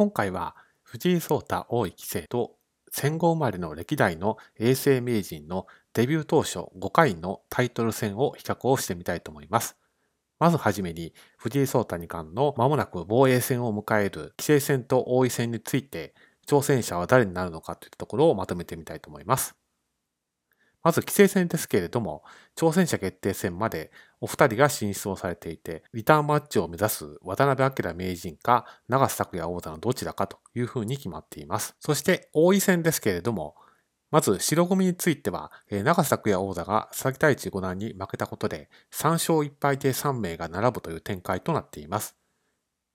今回は藤井聡太王位棋聖と戦後生まれの歴代の永世名人のデビュー当初5回のタイトル戦を比較をしてみたいと思います。まずはじめに藤井聡太二冠の間もなく防衛戦を迎える棋聖戦と王位戦について挑戦者は誰になるのかというところをまとめてみたいと思います。まず、規制戦ですけれども、挑戦者決定戦までお二人が進出をされていて、リターンマッチを目指す渡辺明名人か長瀬拓也王座のどちらかというふうに決まっています。そして、王位戦ですけれども、まず、白組については、長瀬拓也王座が佐々木大地五段に負けたことで、3勝1敗で3名が並ぶという展開となっています。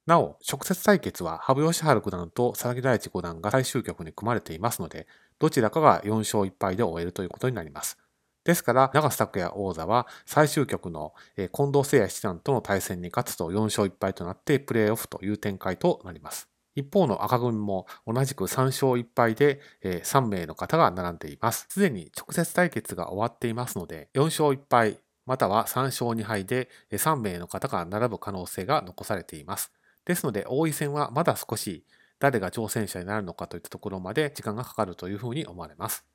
なお、直接対決は羽生善治九段と佐々木大地五段が最終局に組まれていますので、どちらかが4勝1敗で終えるということになります。ですから、長瀬拓也王座は最終局の近藤誠也七段との対戦に勝つと4勝1敗となってプレーオフという展開となります。一方の赤組も同じく3勝1敗で3名の方が並んでいます。すでに直接対決が終わっていますので、4勝1敗または3勝2敗で3名の方が並ぶ可能性が残されています。ですので、王位戦はまだ少し誰が挑戦者になるのかといったところまで時間がかかるというふうに思われます。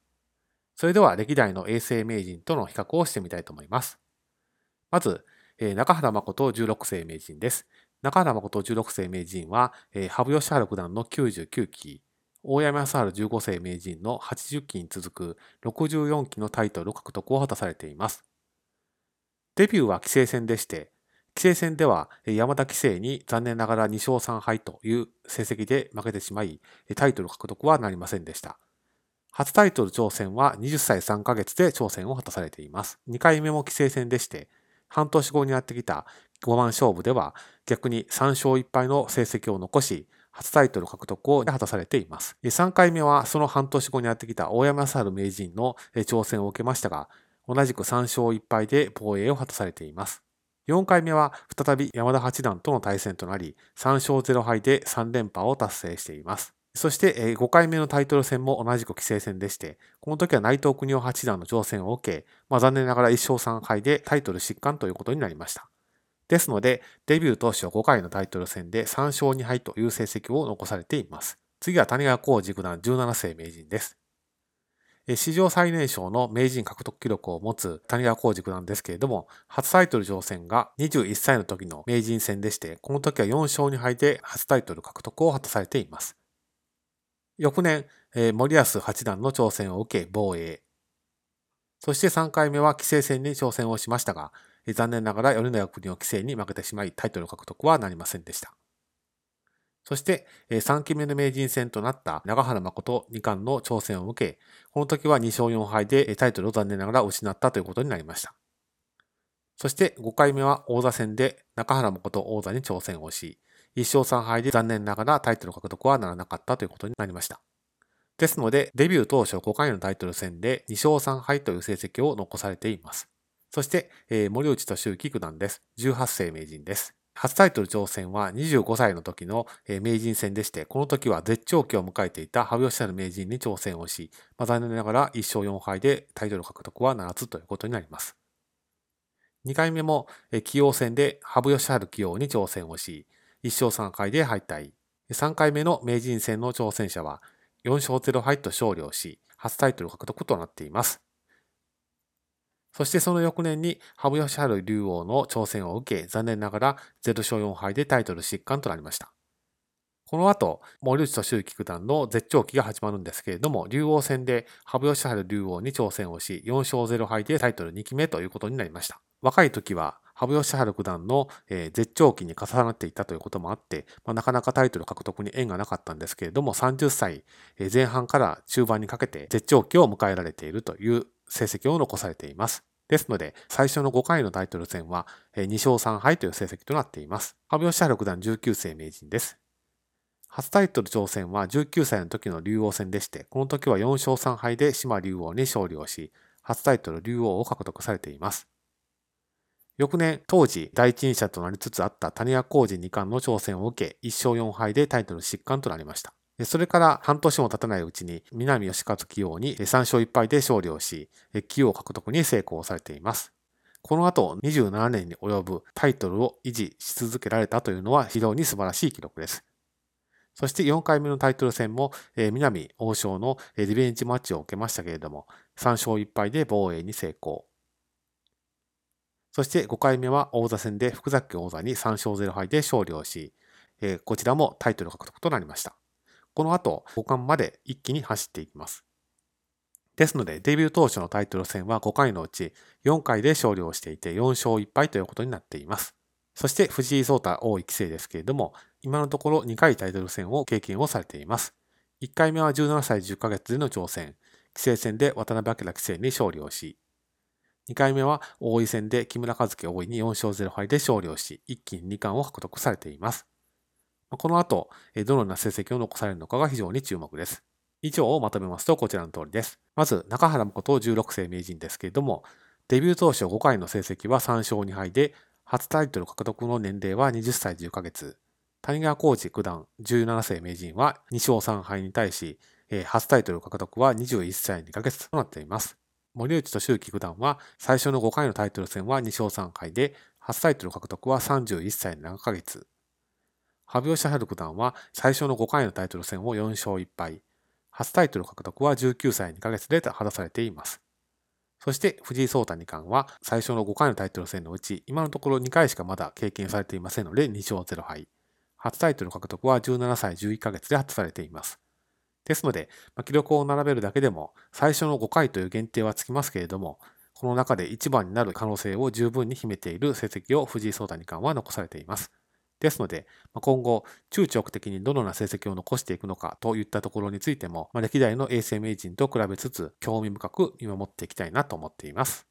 それでは歴代の永世名人との比較をしてみたいと思います。まず、中原誠16世名人です。中原誠16世名人は、羽生善治九段の99期、大山康晴15世名人の80期に続く64期のタイトル獲得を果たされています。デビューは棋聖戦でして、棋聖戦では山田棋聖に残念ながら2勝3敗という成績で負けてしまい、タイトル獲得はなりませんでした。初タイトル挑戦は20歳3ヶ月で挑戦を果たされています。2回目も棋聖戦でして、半年後にやってきた5番勝負では逆に3勝1敗の成績を残し、初タイトル獲得を果たされています。3回目はその半年後にやってきた大山猿名人の挑戦を受けましたが、同じく3勝1敗で防衛を果たされています。4回目は再び山田八段との対戦となり、3勝0敗で3連覇を達成しています。そして5回目のタイトル戦も同じく棋聖戦でして、この時は内藤国夫八段の挑戦を受け、まあ、残念ながら1勝3敗でタイトル失冠ということになりました。ですので、デビュー当初5回のタイトル戦で3勝2敗という成績を残されています。次は谷川浩二九段17世名人です。史上最年少の名人獲得記録を持つ谷川浩二九段ですけれども、初タイトル挑戦が21歳の時の名人戦でして、この時は4勝2敗で初タイトル獲得を果たされています。翌年、森保八段の挑戦を受け防衛。そして3回目は棋聖戦に挑戦をしましたが、残念ながら米長国の棋聖に負けてしまいタイトル獲得はなりませんでした。そして、3期目の名人戦となった長原誠二冠の挑戦を受け、この時は2勝4敗でタイトルを残念ながら失ったということになりました。そして5回目は王座戦で中原誠王座に挑戦をし、1勝3敗で残念ながらタイトル獲得はならなかったということになりました。ですので、デビュー当初5回のタイトル戦で2勝3敗という成績を残されています。そして、森内俊之九段です。18世名人です。初タイトル挑戦は25歳の時の名人戦でして、この時は絶頂期を迎えていた羽生善治名人に挑戦をし、まあ、残念ながら1勝4敗でタイトル獲得はならずということになります。2回目も棋王戦で羽生善治棋王に挑戦をし、1勝3敗で敗退。3回目の名人戦の挑戦者は4勝0敗と勝利をし、初タイトル獲得となっています。そしてその翌年に羽生善治竜王の挑戦を受け、残念ながら0勝4敗でタイトル失冠となりました。この後、森内俊之九段の絶頂期が始まるんですけれども、竜王戦で羽生善治竜王に挑戦をし、4勝0敗でタイトル2期目ということになりました。若い時は、羽生善治九段の、絶頂期に重なっていたということもあって、まあ、なかなかタイトル獲得に縁がなかったんですけれども、30歳前半から中盤にかけて絶頂期を迎えられているという成績を残されています。ですので、最初の5回のタイトル戦は2勝3敗という成績となっています。羽生善治六段19世名人です。初タイトル挑戦は19歳の時の竜王戦でして、この時は4勝3敗で島竜王に勝利をし、初タイトル竜王を獲得されています。翌年、当時第一人者となりつつあった谷川浩二二冠の挑戦を受け、1勝4敗でタイトル失冠となりました。それから半年も経たないうちに南吉和棋王に3勝1敗で勝利をし、棋王獲得に成功されています。この後27年に及ぶタイトルを維持し続けられたというのは非常に素晴らしい記録です。そして4回目のタイトル戦も、え、南王将のリベンジマッチを受けましたけれども、3勝1敗で防衛に成功。そして5回目は王座戦で福崎王座に3勝0敗で勝利をし、え、こちらもタイトル獲得となりました。この後、5冠まで一気に走っていきます。ですので、デビュー当初のタイトル戦は5回のうち4回で勝利をしていて4勝1敗ということになっています。そして藤井聡太王位棋聖ですけれども、今のところ2回タイトル戦を経験をされています。1回目は17歳10ヶ月での挑戦、棋聖戦で渡辺明棋聖に勝利をし、2回目は王位戦で木村和樹王位に4勝0敗で勝利をし、一気に2冠を獲得されています。この後、どのような成績を残されるのかが非常に注目です。以上をまとめますとこちらの通りです。まず、中原誠16世名人ですけれども、デビュー当初5回の成績は3勝2敗で、初タイトル獲得の年齢は20歳10ヶ月。谷川浩二九段17世名人は2勝3敗に対し、初タイトル獲得は21歳2ヶ月となっています。森内俊之九段は最初の5回のタイトル戦は2勝3敗で、初タイトル獲得は31歳7ヶ月。羽生善治九段は最初の5回のタイトル戦を4勝1敗。初タイトル獲得は19歳2ヶ月で果たされています。そして藤井聡太二冠は最初の5回のタイトル戦のうち今のところ2回しかまだ経験されていませんので2勝0敗。初タイトル獲得は17歳11ヶ月で果たされています。ですので、ま記録を並べるだけでも最初の5回という限定はつきますけれども、この中で1番になる可能性を十分に秘めている成績を藤井聡太二冠は残されています。ですので、今後、中長期的にどのような成績を残していくのかといったところについても、歴代の衛星名人と比べつつ、興味深く見守っていきたいなと思っています。